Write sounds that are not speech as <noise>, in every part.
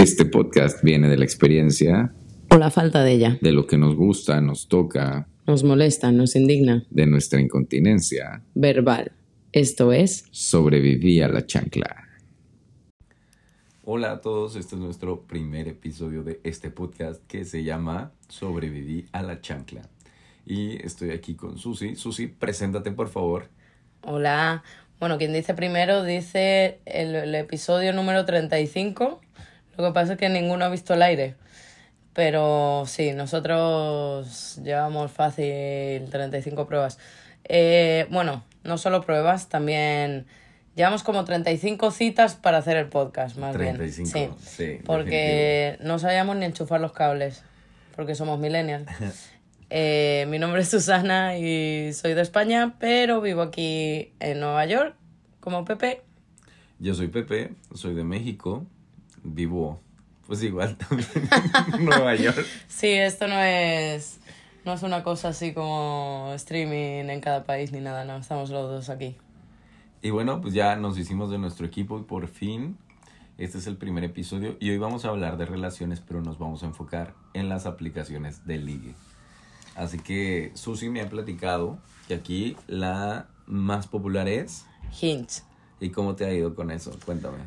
Este podcast viene de la experiencia, O la falta de ella. de lo que nos gusta, nos toca, Nos molesta, nos indigna. de nuestra incontinencia. Verbal. Esto es Sobreviví a la chancla. Hola a todos, este es nuestro primer episodio de este podcast que se llama Sobreviví a la chancla. Y estoy aquí con Susi. Susi, preséntate por favor. Hola. Bueno, quien dice primero dice el, el episodio número 35. Lo que pasa es que ninguno ha visto el aire. Pero sí, nosotros llevamos fácil 35 pruebas. Eh, bueno, no solo pruebas, también llevamos como 35 citas para hacer el podcast, más 35, bien. sí, porque no sabíamos ni enchufar los cables, porque somos millennials. <laughs> Eh, mi nombre es Susana y soy de España, pero vivo aquí en Nueva York como Pepe. Yo soy Pepe, soy de México, vivo pues igual también <laughs> en Nueva York. Sí, esto no es, no es una cosa así como streaming en cada país ni nada, no, estamos los dos aquí. Y bueno, pues ya nos hicimos de nuestro equipo y por fin este es el primer episodio y hoy vamos a hablar de relaciones, pero nos vamos a enfocar en las aplicaciones de ligue. Así que Susi me ha platicado que aquí la más popular es Hints. ¿y cómo te ha ido con eso? Cuéntame.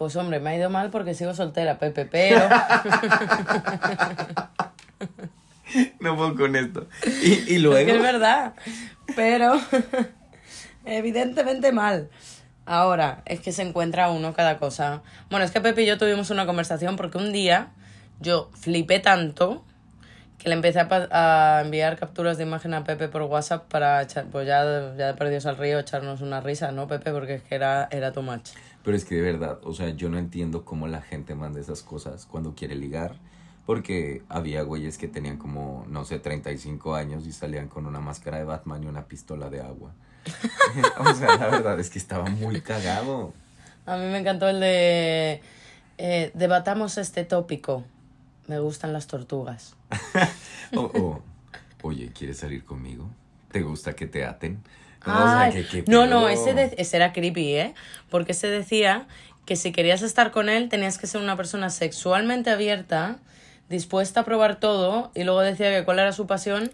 Pues hombre, me ha ido mal porque sigo soltera, Pepe, pero... <laughs> No puedo con esto. Y, y Es que es luego verdad, pero <laughs> evidentemente mal. Ahora, es que se encuentra uno cada cosa. Bueno, es que Pepe y yo tuvimos una conversación porque un día yo flipé tanto que le empecé a, a enviar capturas de imagen a Pepe por WhatsApp para echar, pues ya, ya perdidos al río echarnos una risa, ¿no, Pepe? Porque es que era, era too much. Pero es que de verdad, o sea, yo no entiendo cómo la gente manda esas cosas cuando quiere ligar. Porque había güeyes que tenían como, no sé, 35 años y salían con una máscara de Batman y una pistola de agua. <laughs> o sea, la verdad es que estaba muy cagado. A mí me encantó el de... eh, debatamos este tópico. Me gustan las tortugas. <laughs> O, o, oye, ¿quieres salir conmigo? ¿Te gusta que te aten? No, o Ay, sea, ¿qué- qué no, pedo? no, ese, de- ese era creepy, ¿eh? Porque se decía que si querías estar con él tenías que ser una persona sexualmente abierta, dispuesta a probar todo, y luego decía que cuál era su pasión,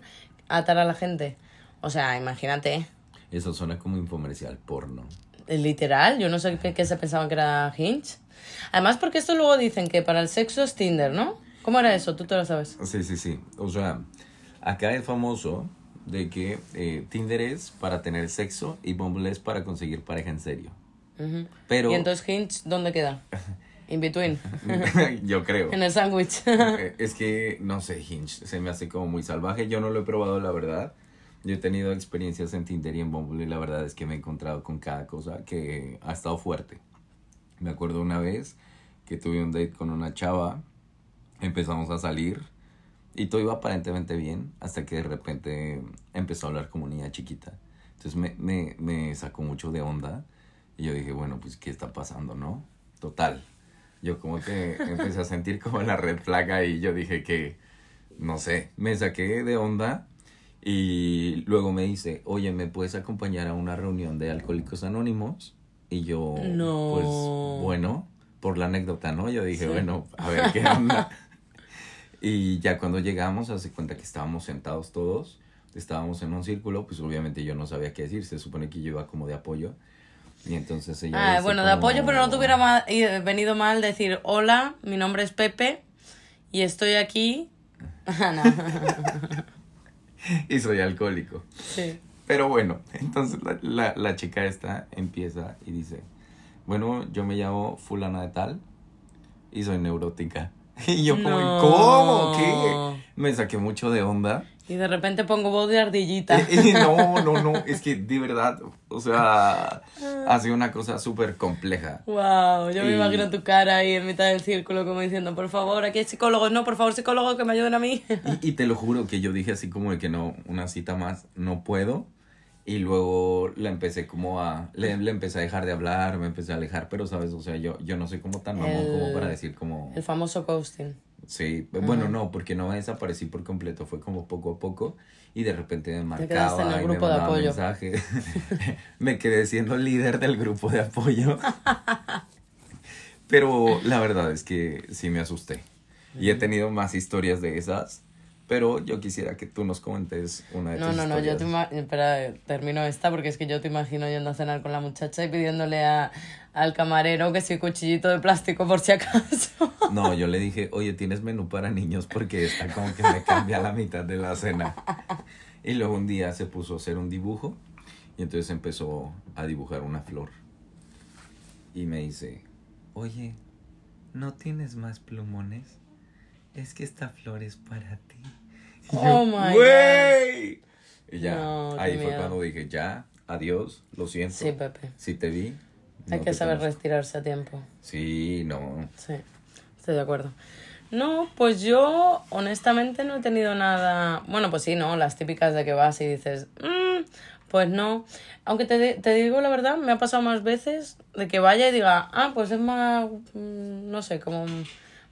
atar a la gente. O sea, imagínate, ¿eh? Eso suena como infomercial porno. literal, yo no sé qué, qué se pensaban que era Hinge. Además, porque esto luego dicen que para el sexo es Tinder, ¿no? ¿Cómo era eso? Tú te lo sabes. Sí, sí, sí. O sea, acá es famoso de que eh, Tinder es para tener sexo y Bumble es para conseguir pareja en serio. Pero ¿Y entonces Hinge dónde queda? <laughs> In between. <laughs> yo creo. en el sándwich. <laughs> Eh, es que, no sé, Hinge se me hace como muy salvaje. Yo no lo he probado, la verdad. Yo he tenido experiencias en Tinder y en Bumble y la verdad es que me he encontrado con cada cosa que ha estado fuerte. Me acuerdo una vez que tuve un date con una chava, empezamos a salir y todo iba aparentemente bien hasta que de repente empezó a hablar como niña chiquita. Entonces me, me, me sacó mucho de onda y yo dije, bueno, pues ¿qué está pasando, no? Total. Yo como que empecé a sentir como la red flag y yo dije que, no sé, me saqué de onda y luego me dice, oye, ¿me puedes acompañar a una reunión de Alcohólicos Anónimos? Y yo, No. pues bueno, por la anécdota, ¿no? Yo dije, Sí. bueno, a ver qué onda. <laughs> y ya cuando llegamos, hace cuenta que estábamos sentados todos, estábamos en un círculo, pues obviamente yo no sabía qué decir, se supone que yo iba como de apoyo. Y entonces ella... Ah, bueno, de apoyo, pero no te hubiera ma- y- venido mal decir, hola, mi nombre es Pepe y estoy aquí. <laughs> Ah. Y soy alcohólico. Sí. Pero bueno, entonces la, la, la chica esta empieza y dice, bueno, yo me llamo fulana de tal y soy neurótica. <laughs> Y yo como, No. ¿cómo? ¿Qué? Me saqué mucho de onda. Y de repente pongo voz de ardillita. <laughs> No, <laughs> no, no, es que de verdad, o sea, ha sido una cosa súper compleja. Wow, yo me imagino tu cara ahí en mitad del círculo como diciendo, por favor, aquí hay psicólogos, no, por favor, psicólogos que me ayuden a mí. Y, y te lo juro que yo dije así como de que no, una cita más, no puedo. Y luego la empecé como a, le, le empecé a dejar de hablar, me empecé a alejar, pero sabes, o sea, yo, yo no soy como tan mamón como para decir como, El famoso ghosting. sí, bueno, no, porque no desaparecí por completo, fue como poco a poco y de repente me quedaste en marcaba el y me grupo de mandaba apoyo. mensaje. <laughs> <laughs> me quedé siendo líder del grupo de apoyo. <laughs> Pero la verdad es que sí me asusté. Y he tenido más historias de esas, pero yo quisiera que tú nos comentes una de No, tus no, no, yo historias. te Espera, termino esta porque es que yo te imagino yendo a cenar con la muchacha y pidiéndole a, al camarero que si cuchillito de plástico por si acaso. <laughs> No, yo le dije, oye, ¿tienes menú para niños? Porque está como que me cambia la mitad de la cena. Y luego un día se puso a hacer un dibujo y entonces empezó a dibujar una flor. Y me dice, oye, ¿no tienes más plumones? Es que esta flor es para ti. Y Oh my "Güey". Y ya, No, ahí fue miedo. cuando dije, ya, adiós, lo siento. Sí, Pepe. Si te vi. Hay no que te saber conozco". retirarse a tiempo. Sí, no. Sí, estoy de acuerdo. No, pues yo honestamente no he tenido nada. Bueno, pues sí, ¿no? Las típicas de que vas y dices, "Mm, pues no. Aunque te, te digo la verdad, me ha pasado más veces de que vaya y diga, ah, pues es más, mm, no sé, como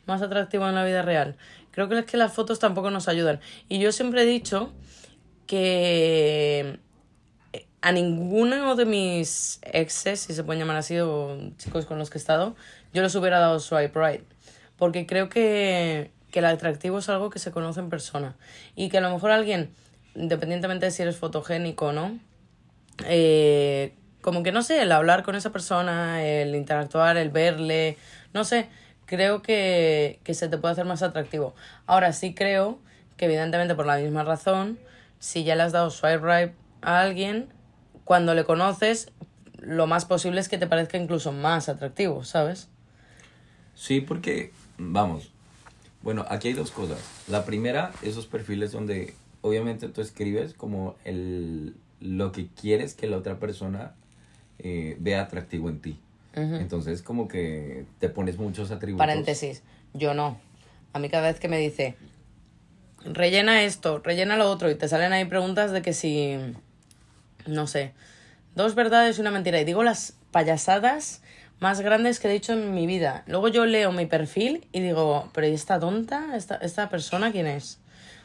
más atractivo en la vida real. Creo que es que las fotos tampoco nos ayudan. Y yo siempre he dicho que a ninguno de mis exes, si se pueden llamar así, o chicos con los que he estado, yo les hubiera dado swipe right. Porque creo que, que el atractivo es algo que se conoce en persona. Y que a lo mejor alguien, independientemente de si eres fotogénico o no, eh, como que no sé, el hablar con esa persona, el interactuar, el verle, no sé, creo que, que se te puede hacer más atractivo. Ahora sí creo que evidentemente por la misma razón, si ya le has dado swipe right a alguien, cuando le conoces, lo más posible es que te parezca incluso más atractivo, ¿sabes? Sí, porque, vamos, bueno, aquí hay dos cosas. La primera, esos perfiles donde obviamente tú escribes como el, lo que quieres que la otra persona eh, vea atractivo en ti. Entonces, como que te pones muchos atributos. Paréntesis, yo no. A mí cada vez que me dice, rellena esto, rellena lo otro, y te salen ahí preguntas de que si, no sé, dos verdades y una mentira. Y digo las payasadas más grandes que he dicho en mi vida. Luego yo leo mi perfil y digo, pero ¿y esta tonta? ¿Esta, esta persona quién es?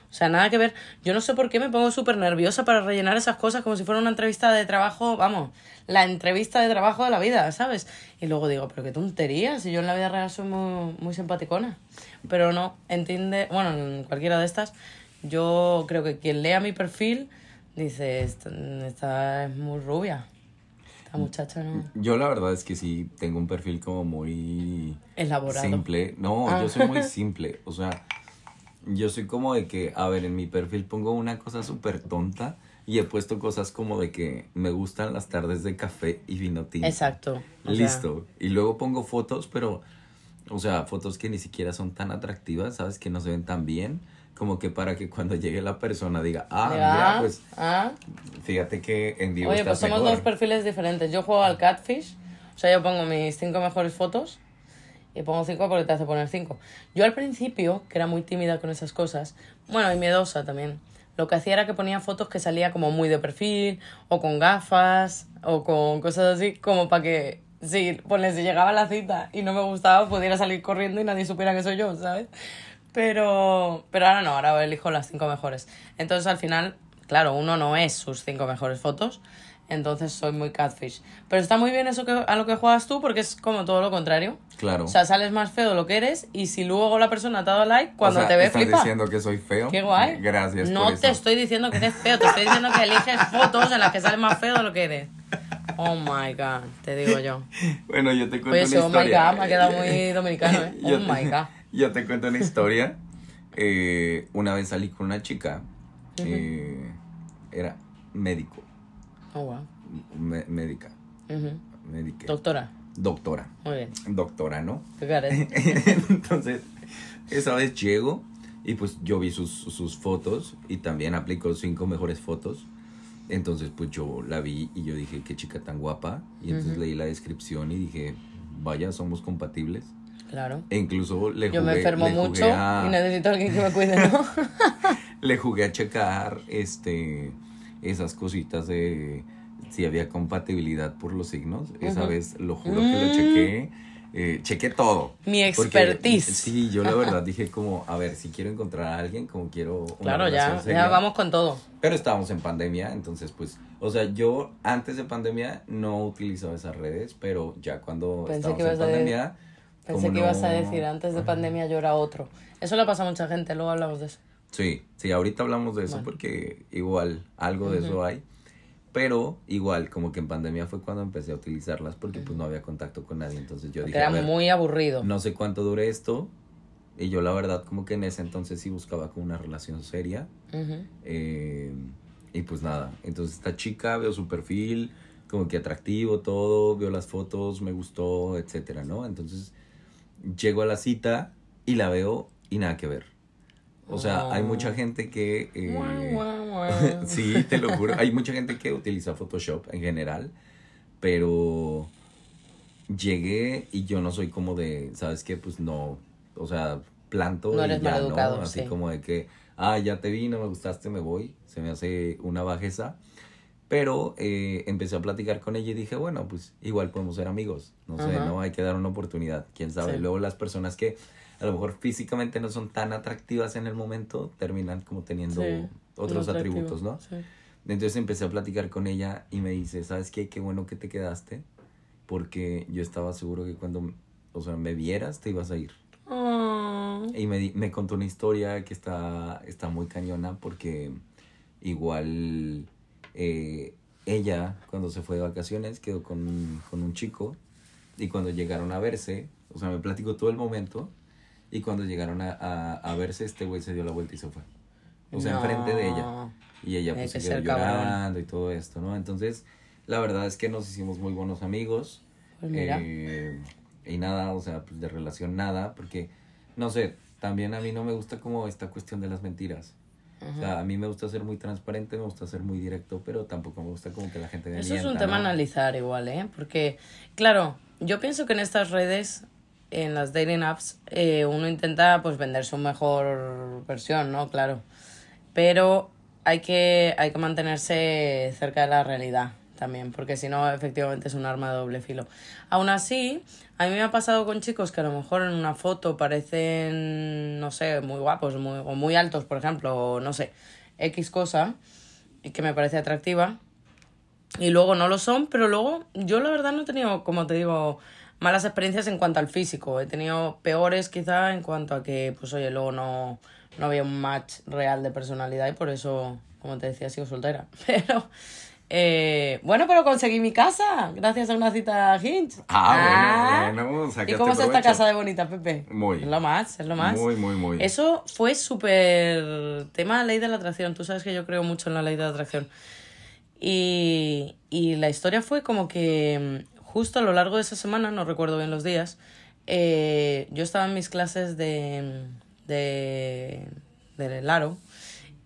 O sea, nada que ver. Yo no sé por qué me pongo súper nerviosa para rellenar esas cosas como si fuera una entrevista de trabajo, vamos, la entrevista de trabajo de la vida, ¿sabes? Y luego digo, pero qué tontería, si yo en la vida real soy muy, muy simpaticona. Pero no, entiende, bueno, en cualquiera de estas, yo creo que quien lea mi perfil dice, esta, esta es muy rubia. Esta muchacha no. Yo la verdad es que sí tengo un perfil como muy Elaborado. simple. No, Ah. yo soy muy simple. O sea, yo soy como de que, a ver, en mi perfil pongo una cosa súper tonta y he puesto cosas como de que me gustan las tardes de café y vino tinto. Exacto. sea, Listo. Y luego pongo fotos, pero, o sea, fotos que ni siquiera son tan atractivas, ¿sabes? Que no se ven tan bien. Como que para que cuando llegue la persona diga, ah, mira, ah, pues ah, fíjate que en vivo Oye, estás pues somos mejor. dos perfiles diferentes. Yo juego al catfish, o sea, yo pongo mis cinco mejores fotos y pongo cinco porque te hace poner cinco. Yo al principio, que era muy tímida con esas cosas, bueno, y miedosa también, lo que hacía era que ponía fotos que salía como muy de perfil, o con gafas, o con cosas así, como para que, si, ponle, si llegaba la cita y no me gustaba, pudiera salir corriendo y nadie supiera que soy yo, ¿sabes? Pero, pero ahora no, ahora elijo las cinco mejores. Entonces al final, claro, uno no es sus cinco mejores fotos, entonces soy muy catfish. Pero está muy bien eso que, a lo que juegas tú porque es como todo lo contrario. Claro. O sea, sales más feo de lo que eres y si luego la persona te ha dado like, cuando O sea, te ve ¿estás flipa. diciendo que soy feo? Qué guay. Gracias No por eso. te estoy diciendo que eres feo, te estoy diciendo que eliges fotos en las que sales más feo de lo que eres. Oh my god, te digo yo. Bueno, yo te cuento Oye, una ese oh my historia. god me ha quedado muy <laughs> dominicano, ¿eh? Yo Oh te- my god. <laughs> Yo te cuento una historia. Eh, una vez salí con una chica. eh, era médico. Oh wow. me- médica. Médica, Doctora, doctora. muy bien. Doctora, ¿no? <laughs> Entonces, esa vez llego y pues yo vi sus, sus fotos y también aplicó cinco mejores fotos. Entonces, pues yo la vi y yo dije, qué chica tan guapa. Y entonces leí la descripción y dije, vaya, somos compatibles. Claro. E incluso le Yo jugué, me enfermo mucho a- y necesito a alguien que me cuide, ¿no? <laughs> le jugué a checar este esas cositas de si había compatibilidad por los signos. Esa vez lo juro que lo Mm. chequé. Eh, chequé todo. Mi Porque, expertise. sí, yo la verdad <laughs> dije como, a ver, si quiero encontrar a alguien, como quiero una Claro, ya, seria. ya vamos con todo. Pero estábamos en pandemia, entonces pues, o sea, yo antes de pandemia no utilizaba esas redes, pero ya cuando Pensé que en ibas a decir- pandemia, Pensé que ibas a decir, antes de pandemia yo era otro. Eso le pasa a mucha gente, luego hablamos de eso. Sí, sí, ahorita hablamos de eso Bueno. porque igual algo de eso hay. Pero igual, como que en pandemia fue cuando empecé a utilizarlas porque pues no había contacto con nadie. Entonces yo Porque dije, era ver, muy aburrido. no sé cuánto dure esto. Y yo la verdad como que en ese entonces sí buscaba como una relación seria. Eh, y pues nada, entonces esta chica, veo su perfil, como que atractivo, todo, veo las fotos, me gustó, etcétera, ¿no? Entonces llego a la cita y la veo y nada que ver. O sea, hay mucha gente que... eh, Guau, guau, guau. <laughs> sí, te lo juro. Hay mucha gente que utiliza Photoshop en general, pero llegué y yo no soy como de, ¿sabes qué? Pues no, o sea, planto No y eres ya, maleducado, ¿no? Así sí. como de que, ah, ya te vi, no me gustaste, me voy. Se me hace una bajeza. Pero eh, empecé a platicar con ella y dije, bueno, pues igual podemos ser amigos. No sé. ¿no? Hay que dar una oportunidad, quién sabe. Sí. Luego las personas que a lo mejor físicamente no son tan atractivas en el momento, terminan como teniendo Sí, otros atributos, ¿no? sí. Entonces empecé a platicar con ella y me dice, ¿sabes qué? Qué bueno que te quedaste, porque yo estaba seguro que cuando, o sea, me vieras te ibas a ir. Ah, Y me, me contó una historia que está, está muy cañona porque igual eh, ella cuando se fue de vacaciones quedó con, con un chico y cuando llegaron a verse, o sea, me platicó todo el momento y cuando llegaron a, a, a verse este güey se dio la vuelta y se fue. O sea, enfrente de ella. no. Y ella Hay pues se quedó ser cabrón. llorando y todo esto, ¿no? Entonces, la verdad es que nos hicimos muy buenos amigos. Pues mira. Eh, y nada, o sea, pues de relación nada, porque, no sé, también a mí no me gusta como esta cuestión de las mentiras. O sea, a mí me gusta ser muy transparente, me gusta ser muy directo, pero tampoco me gusta como que la gente me Eso es un mienta, tema a ¿no? analizar igual, ¿eh? Porque, claro, yo pienso que en estas redes, en las dating apps, eh, uno intenta pues vender su mejor versión, ¿no? Claro. Pero hay que, hay que mantenerse cerca de la realidad también, porque si no, efectivamente es un arma de doble filo. Aún así, a mí me ha pasado con chicos que a lo mejor en una foto parecen, no sé, muy guapos muy, o muy altos, por ejemplo, o no sé, X cosa, y que me parece atractiva, y luego no lo son, pero luego yo la verdad no he tenido, como te digo, malas experiencias en cuanto al físico. He tenido peores quizá en cuanto a que, pues oye, luego no, no había un match real de personalidad y por eso, como te decía, sigo soltera. <laughs> Pero, eh, bueno, pero conseguí mi casa gracias a una cita Hinge. Ah, bueno, bueno, ¿Y cómo es esta casa de bonita, Pepe? Muy. Es lo más, es lo más. Muy, muy, muy. Eso fue súper tema ley de la atracción. Tú sabes que yo creo mucho en la ley de la atracción. Y, y la historia fue como que justo a lo largo de esa semana, no recuerdo bien los días, eh, yo estaba en mis clases de, de, del aro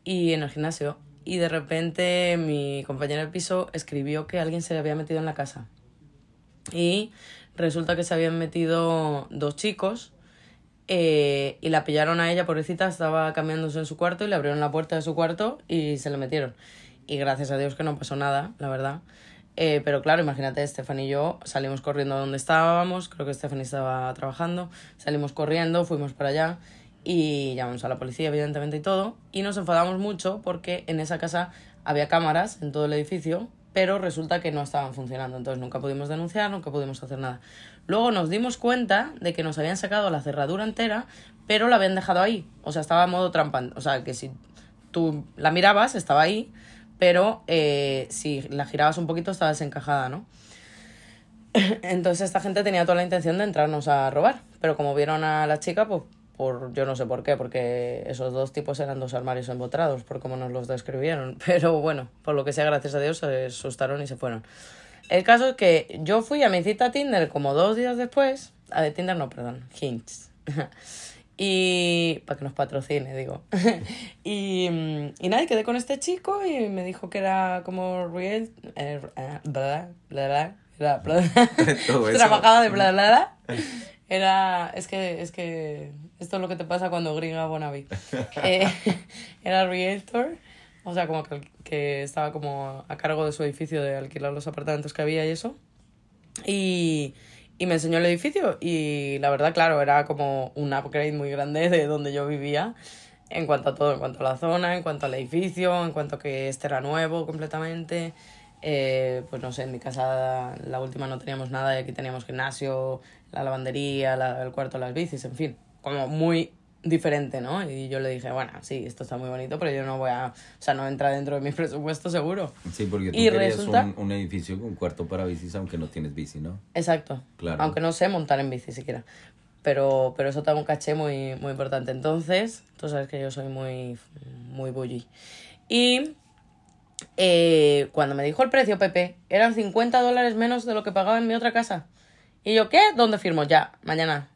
y en el gimnasio y de repente mi compañera de piso escribió que alguien se había metido en la casa. Y resulta que se habían metido dos chicos eh, y la pillaron a ella, pobrecita, estaba cambiándose en su cuarto y le abrieron la puerta de su cuarto y se le metieron. Y gracias a Dios que no pasó nada, la verdad. Eh, pero claro, imagínate, Estefan y yo salimos corriendo a donde estábamos, creo que Estefan estaba trabajando, salimos corriendo, fuimos para allá y llamamos a la policía, evidentemente, y todo. Y nos enfadamos mucho porque en esa casa había cámaras en todo el edificio, pero resulta que no estaban funcionando. Entonces nunca pudimos denunciar, nunca pudimos hacer nada. Luego nos dimos cuenta de que nos habían sacado la cerradura entera, pero la habían dejado ahí. O sea, estaba a modo trampa. O sea, que si tú la mirabas, estaba ahí, pero eh, si la girabas un poquito, estaba desencajada, ¿no? <laughs> Entonces esta gente tenía toda la intención de entrarnos a robar, pero como vieron a la chica, pues por yo no sé por qué, porque esos dos tipos eran dos armarios empotrados, por cómo nos los describieron. <laughs> Pero bueno, por lo que sea, gracias a Dios, se asustaron y se fueron. El caso es que yo fui a mi cita a Tinder como dos días después. A de Tinder no, perdón, Hints. <laughs> y para que nos patrocine, digo. <laughs> y, mm, y nada, y quedé con este chico y me dijo que era como real... Eh, bla, bla, bla, bla. <laughs> Trabajaba de bla, bla, bla. <laughs> Era, es que, es que esto es lo que te pasa cuando gringa Bonavi. Eh, era realtor, o sea, como que, que estaba como a cargo de su edificio de alquilar los apartamentos que había y eso. Y, y me enseñó el edificio y la verdad, claro, era como un upgrade muy grande de donde yo vivía en cuanto a todo, en cuanto a la zona, en cuanto al edificio, en cuanto a que este era nuevo completamente. Eh, pues no sé, en mi casa la última no teníamos nada y aquí teníamos gimnasio, la lavandería, la- el cuarto, las bicis, en fin, como muy diferente, ¿no? Y yo le dije, bueno, sí, esto está muy bonito, pero yo no voy a, o sea, no entra dentro de mi <laughs> presupuesto seguro. Sí, porque tú Y querías resulta- un, un edificio con cuarto para bicis, aunque no tienes bici, ¿no? Exacto. Claro. Aunque no sé montar en bici siquiera. Pero, pero eso da un caché muy, muy importante. Entonces, tú sabes que yo soy muy, muy bully. Y eh, cuando me dijo el precio, Pepe, eran 50 dólares menos de lo que pagaba en mi otra casa. Y yo, ¿qué? ¿Dónde firmo? Ya, mañana.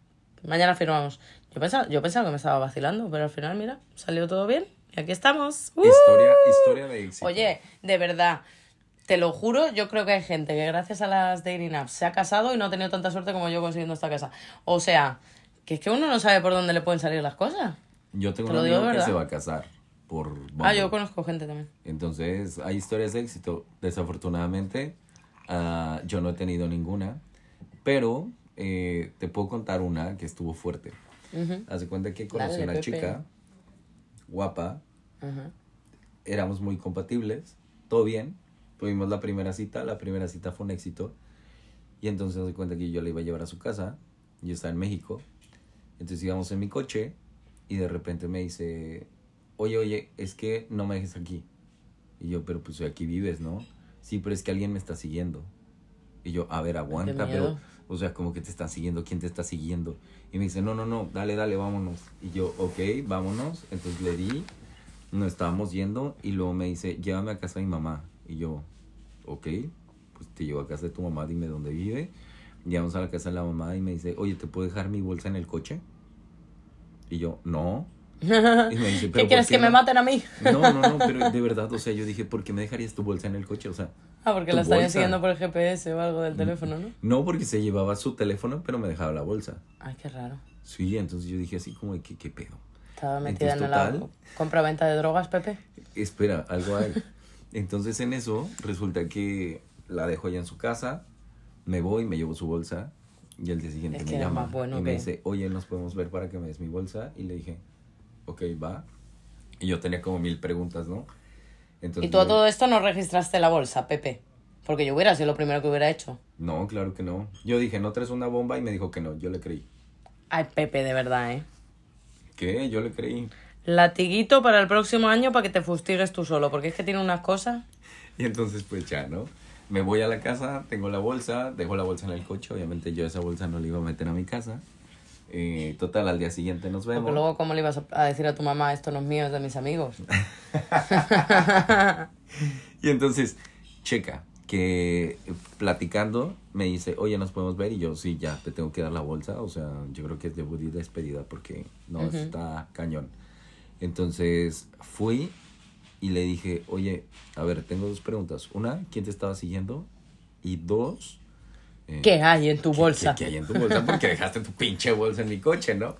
Mañana firmamos. Yo pensaba, yo pensaba que me estaba vacilando, pero al final, mira, salió todo bien. Y aquí estamos. ¡Uh! Historia, historia de éxito. Oye, de verdad, te lo juro, yo creo que hay gente que gracias a las dating apps se ha casado y no ha tenido tanta suerte como yo consiguiendo esta casa. O sea, que es que uno no sabe por dónde le pueden salir las cosas. Yo tengo te un amigo que se va a casar por Ah, yo conozco gente también. Entonces, hay historias de éxito. Desafortunadamente, ah, yo no he tenido ninguna. Pero eh, te puedo contar una que estuvo fuerte. De cuenta que conocí Dale, a una Pepe. chica guapa. ajá. Éramos muy compatibles. Todo bien. Tuvimos la primera cita. La primera cita fue un éxito. Y entonces haz de cuenta que yo la iba a llevar a su casa. Yo estaba en México. Entonces íbamos en mi coche. Y de repente me dice, oye, oye, es que no me dejes aquí. Y yo, pero pues aquí vives, ¿no? Sí, pero es que alguien me está siguiendo. Y yo, a ver, aguanta, pero. O sea, como que te están siguiendo, ¿quién te está siguiendo? Y me dice, no, no, no, dale, dale, vámonos. Y yo, ok, vámonos. Entonces le di, nos estábamos yendo y luego me dice, llévame a casa de mi mamá. Y yo, ok, pues te llevo a casa de tu mamá, dime dónde vive. Llegamos a la casa de la mamá y me dice, oye, ¿te puedo dejar mi bolsa en el coche? Y yo, no. <laughs> Y me dice, ¿Qué "¿Pero por quieres que me no?". maten a mí? No, no, no, pero <laughs> de verdad, o sea, yo dije, ¿por qué me dejarías tu bolsa en el coche? O sea, Ah, porque la estarían bolsa. siguiendo por el GPS o algo del teléfono, ¿no? No, porque se llevaba su teléfono, pero me dejaba la bolsa. Ay, qué raro. Sí, entonces yo dije así como, de, ¿qué, qué pedo? Estaba metida Entonces, en la total. compra-venta de drogas, Pepe. Espera, algo hay. <laughs> Entonces en eso resulta que la dejo allá en su casa, me voy, me llevo su bolsa y el día siguiente Es me que eres llama bueno y me que- dice, oye, nos podemos ver para que me des mi bolsa y le dije, ok, va. Y yo tenía como mil preguntas, ¿no? Entonces, Y tú a todo esto no registraste la bolsa, Pepe. Porque yo hubiera sido lo primero que hubiera hecho. No, claro que no. Yo dije, ¿no traes una bomba? Y me dijo que no, yo le creí. Ay, Pepe, de verdad, ¿eh? ¿Qué? Yo le creí. Latiguito para el próximo año para que te fustigues tú solo, porque es que tiene unas cosas. <laughs> Y entonces pues ya, ¿no? Me voy a la casa, tengo la bolsa, dejo la bolsa en el coche, obviamente yo esa bolsa no la iba a meter a mi casa. Eh, total, al día siguiente nos vemos. Porque luego, ¿cómo le ibas a- decir a tu mamá, esto no es mío, es de mis amigos? <laughs> Y entonces, checa, que platicando me dice, oye, ¿nos podemos ver? Y yo, sí, ya, te tengo que dar la bolsa. O sea, yo creo que es de Buddy despedida porque no, está cañón. Entonces, fui y le dije, oye, a ver, tengo dos preguntas. Una, ¿quién te estaba siguiendo? Y dos... eh, ¿Qué hay en tu ¿qué- bolsa? ¿Qué, qué hay en tu bolsa? Porque dejaste tu pinche bolsa en mi coche, ¿no?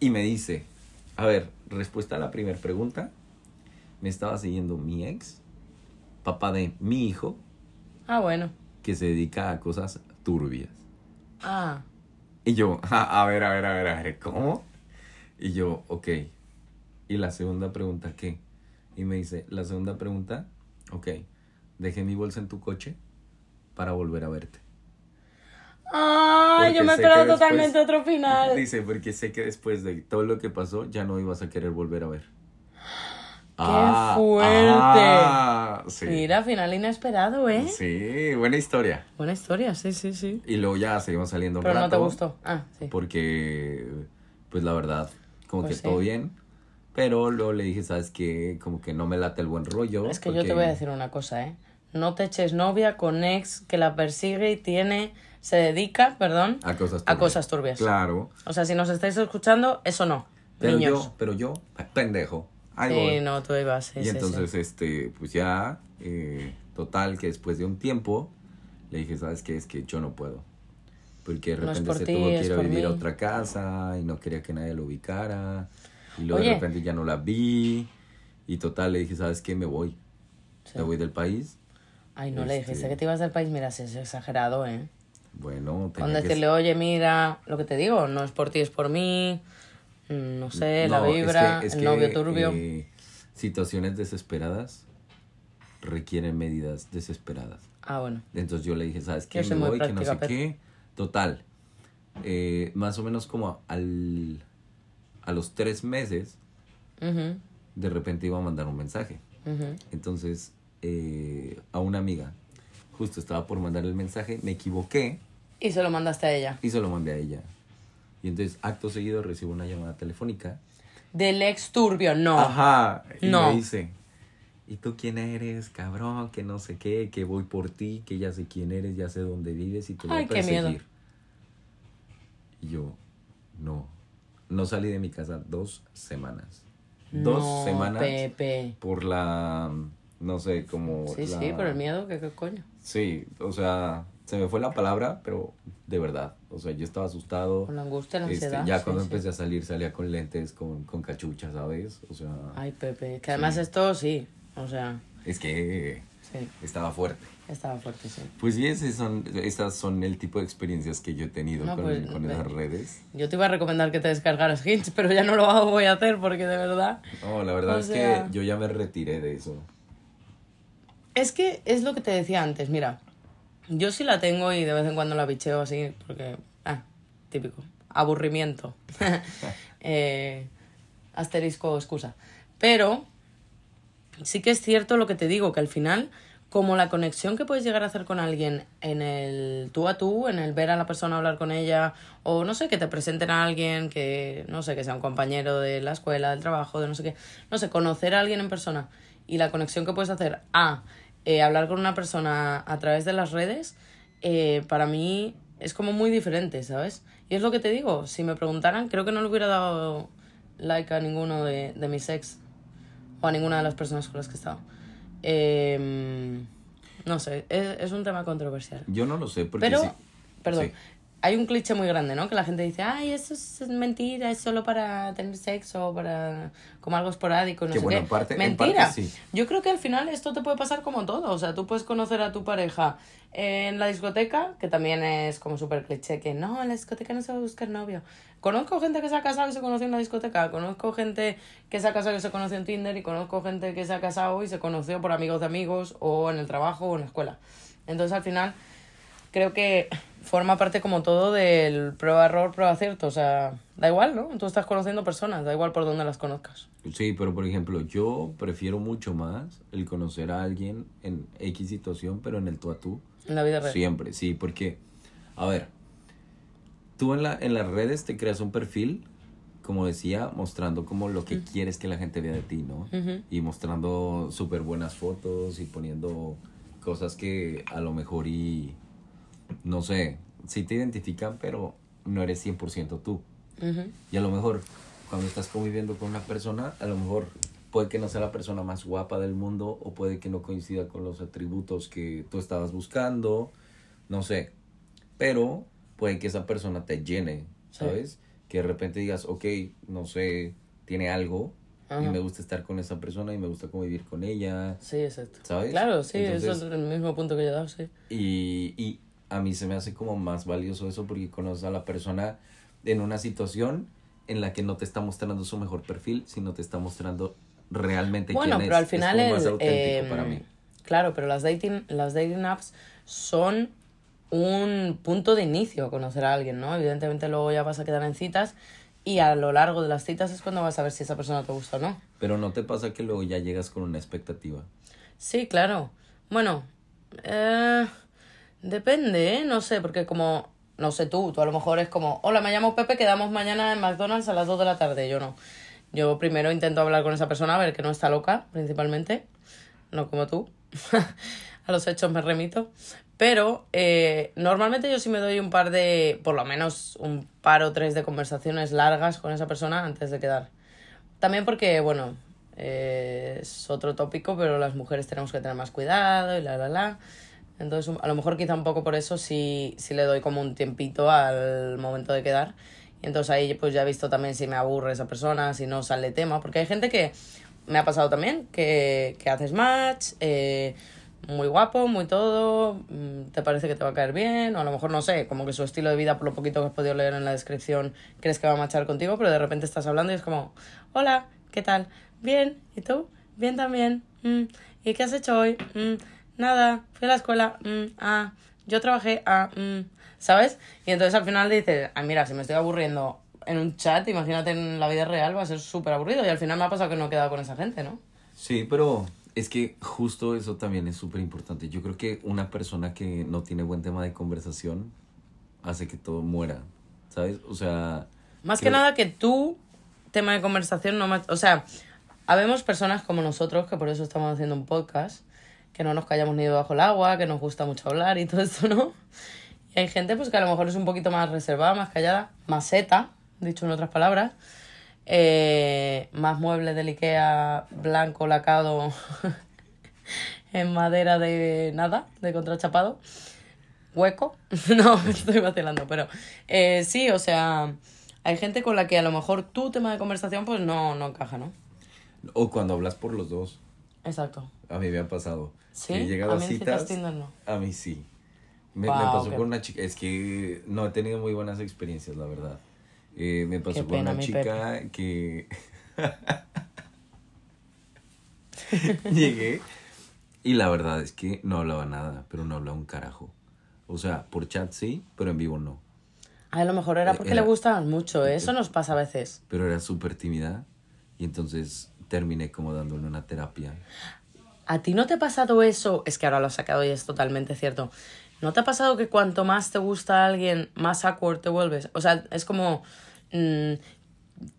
Y me dice, a ver, respuesta a la primera pregunta. Me estaba siguiendo mi ex, papá de mi hijo, Ah, bueno. que se dedica a cosas turbias. Ah, Y yo, a, a ver, a ver, a ver, a ver, ¿cómo? Y yo, ok. Y la segunda pregunta, ¿qué? Y me dice, la segunda pregunta, ok, dejé mi bolsa en tu coche para volver a verte. Ay, yo me esperaba después- totalmente otro final. Dice, porque sé que después de todo lo que pasó, ya no ibas a querer volver a ver. ¡Qué fuerte! sí. Mira, final inesperado, ¿eh? Sí, buena historia. Buena historia, sí, sí, sí. Y luego ya seguimos saliendo Pero no te gustó. Ah, sí. Porque, pues la verdad, como Pues que sí. todo bien. Pero luego le dije, ¿sabes qué? Como que no me late el buen rollo. Es que yo te voy a decir una cosa, ¿eh? No te eches novia con ex que la persigue y tiene, se dedica, perdón, A cosas a turbias. cosas turbias. Claro. O sea, si nos estáis escuchando, eso no. Pero Niños. yo, pero yo, pendejo. Ahí sí, voy. no, tú ibas, sí, y sí, entonces, sí. este, pues ya, eh, total, que después de un tiempo, le dije, ¿sabes qué? Es que yo no puedo. Porque de No repente por se ti, tuvo que ir a vivir a mí. otra casa y no quería que nadie lo ubicara. Y luego de Oye. repente ya no la vi. Y total, le dije, ¿sabes qué? Me voy. Me voy del país. Ay, no le dijiste este- que te ibas del país, mira, si es exagerado, ¿eh? Bueno, Con tenía que decirle, oye, mira, lo que te digo, no es por ti, es por mí. mm, No sé, la es vibra, que- es el que, novio turbio. eh, situaciones desesperadas requieren medidas desesperadas. Ah, bueno. Entonces yo le dije, ¿sabes qué? Me voy, que no sé qué. Total. eh, más o menos como al, a los tres meses, de repente iba a mandar un mensaje. Entonces, eh, a una amiga, justo estaba por mandar el mensaje, me equivoqué Y se lo mandaste a ella. y se lo mandé a ella. Y entonces, acto seguido, recibo una llamada telefónica. Del ex turbio, no. Ajá. Y No. me dice, ¿y tú quién eres, cabrón? Que no sé qué, que voy por ti, que ya sé quién eres, ya sé dónde vives y te voy Ay, a qué perseguir. miedo. Y yo, no. No salí de mi casa dos semanas. Dos No, semanas Pepe. por la, no sé, como... Sí, la- sí, por el miedo, ¿qué, qué coño? Sí, o sea, se me fue la palabra, pero de verdad. O sea, yo estaba asustado. Con la angustia, la Este, ansiedad. ya sí, cuando sí. empecé a salir, salía con lentes, con, con cachucha, ¿sabes? O sea, Ay, Pepe. Que además esto sí. O sea, es que sí. estaba fuerte. Estaba fuerte, sí. Pues sí, ese son, esas son el tipo de experiencias que yo he tenido No, con, pues, con esas redes. Yo te iba a recomendar que te descargaras Hinge, pero ya no lo voy a hacer porque de verdad. No, la verdad O es sea- que yo ya me retiré de eso. Es que es lo que te decía antes, mira. Yo sí la tengo y de vez en cuando la bicheo así, porque. Ah, típico. Aburrimiento. <laughs> Eh, asterisco excusa. Pero sí que es cierto lo que te digo, que al final, como la conexión que puedes llegar a hacer con alguien en el tú a tú, en el ver a la persona hablar con ella, o no sé, que te presenten a alguien que, no sé, que sea un compañero de la escuela, del trabajo, de no sé qué, no sé, conocer a alguien en persona y la conexión que puedes hacer a eh, hablar con una persona a través de las redes, eh, para mí es como muy diferente, ¿sabes? Y es lo que te digo, si me preguntaran, creo que no le hubiera dado like a ninguno de, de mis ex o a ninguna de las personas con las que he estado. Eh, no sé, es, es un tema controversial. Yo no lo sé porque Pero, sí- perdón, sí. Hay un cliché muy grande, ¿no? Que la gente dice, ay, eso es mentira, es solo para tener sexo, para como algo esporádico, no Que sé bueno, qué. en parte- en mentira. parte sí. Yo creo que al final esto te puede pasar como todo. O sea, tú puedes conocer a tu pareja en la discoteca, que también es como súper cliché, que no, en la discoteca no se va a buscar novio. Conozco gente que se ha casado y se conoció en la discoteca. Conozco gente que se ha casado y se conoció en Tinder. Y conozco gente que se ha casado y se conoció por amigos de amigos o en el trabajo o en la escuela. Entonces, al final, creo que forma parte como todo del prueba error, prueba acierto. O sea, da igual, ¿no? Tú estás conociendo personas, da igual por dónde las conozcas. Sí, pero por ejemplo, yo prefiero mucho más el conocer a alguien en X situación, pero en el tú a tú. En la vida real. Siempre, sí, porque, a ver, tú en, la, en las redes te creas un perfil, como decía, mostrando como lo que quieres que la gente vea de ti, ¿no? Y mostrando súper buenas fotos y poniendo cosas que a lo mejor y, no sé, sí te identifican, pero no eres 100% tú. Y a lo mejor cuando estás conviviendo con una persona, a lo mejor puede que no sea la persona más guapa del mundo o puede que no coincida con los atributos que tú estabas buscando, no sé. Pero puede que esa persona te llene, ¿sabes? Que de repente digas, ok, no sé, tiene algo y me gusta estar con esa persona y me gusta convivir con ella, Sí, exacto. ¿sabes? Claro, sí, eso es el mismo punto que yo he dado, sí. Y, y a mí se me hace como más valioso eso porque conoces a la persona en una situación en la que no te está mostrando su mejor perfil, sino te está mostrando realmente Bueno, quién pero es. al final es más el, auténtico em, para mí. Claro, pero las dating, las dating apps son un punto de inicio a conocer a alguien, ¿no? Evidentemente luego ya vas a quedar en citas y a lo largo de las citas es cuando vas a ver si esa persona te gusta o no. Pero no te pasa que luego ya llegas con una expectativa. Sí, claro. Bueno, eh, depende, ¿eh? No sé, porque como, no sé tú, tú a lo mejor es como, hola, me llamo Pepe, quedamos mañana en McDonald's a las 2 de la tarde. Yo no. Yo primero intento hablar con esa persona, a ver que no está loca, principalmente. No como tú. <laughs> a los hechos me remito. Pero eh, normalmente yo sí me doy un par de, por lo menos un par o tres de conversaciones largas con esa persona antes de quedar. También porque, bueno, eh, es otro tópico, pero las mujeres tenemos que tener más cuidado y la, la, la. Entonces, a lo mejor quizá un poco por eso sí, sí le doy como un tiempito al momento de quedar. Y entonces ahí pues ya he visto también si me aburre esa persona, si no sale tema. Porque hay gente que me ha pasado también, que, que haces match, eh, muy guapo, muy todo, mm, te parece que te va a caer bien, o a lo mejor no sé, como que su estilo de vida, por lo poquito que has podido leer en la descripción, crees que va a marchar contigo, pero de repente estás hablando y es como, hola, ¿qué tal? Bien, ¿y tú? Bien también. Mm, ¿Y qué has hecho hoy? Mm, nada, fui a la escuela. Mm, ah, yo trabajé. Ah, mm. ¿sabes? Y entonces al final dices, ah, mira, si me estoy aburriendo en un chat, imagínate en la vida real, va a ser súper aburrido. Y al final me ha pasado que no he quedado con esa gente, ¿no? Sí, pero es que justo eso también es súper importante. Yo creo que una persona que no tiene buen tema de conversación hace que todo muera, ¿sabes? O sea... Más que nada que tú, tema de conversación, no más... O sea, habemos personas como nosotros, que por eso estamos haciendo un podcast, que no nos callamos ni debajo del agua, que nos gusta mucho hablar y todo esto, ¿no? Y hay gente pues que a lo mejor es un poquito más reservada, más callada, más seta, dicho en otras palabras, eh, más muebles del Ikea blanco lacado <laughs> en madera de nada, de contrachapado, hueco, <laughs> no, estoy vacilando, pero eh, sí, o sea, hay gente con la que a lo mejor tu tema de conversación pues no, no encaja, ¿no? O cuando hablas por los dos. Exacto. A mí me ha pasado. ¿Sí? He llegado A a, mí en citas. Tinder no. A mí sí. Me, me Guau, pasó qué- con una chica. Es que no he tenido muy buenas experiencias, la verdad. Eh, me pasó Qué con pena, una chica que. <laughs> Llegué y la verdad es que no hablaba nada, pero no hablaba un carajo. O sea, por chat sí, pero en vivo no. A lo mejor era Eh, porque era- le gustaban mucho, ¿eh? eso nos pasa a veces. Pero era súper tímida y entonces terminé como dándole una terapia. ¿A ti no te ha pasado eso? Es que ahora lo has sacado y es totalmente cierto. ¿No te ha pasado que cuanto más te gusta alguien, más awkward te vuelves? O sea, es como, mm,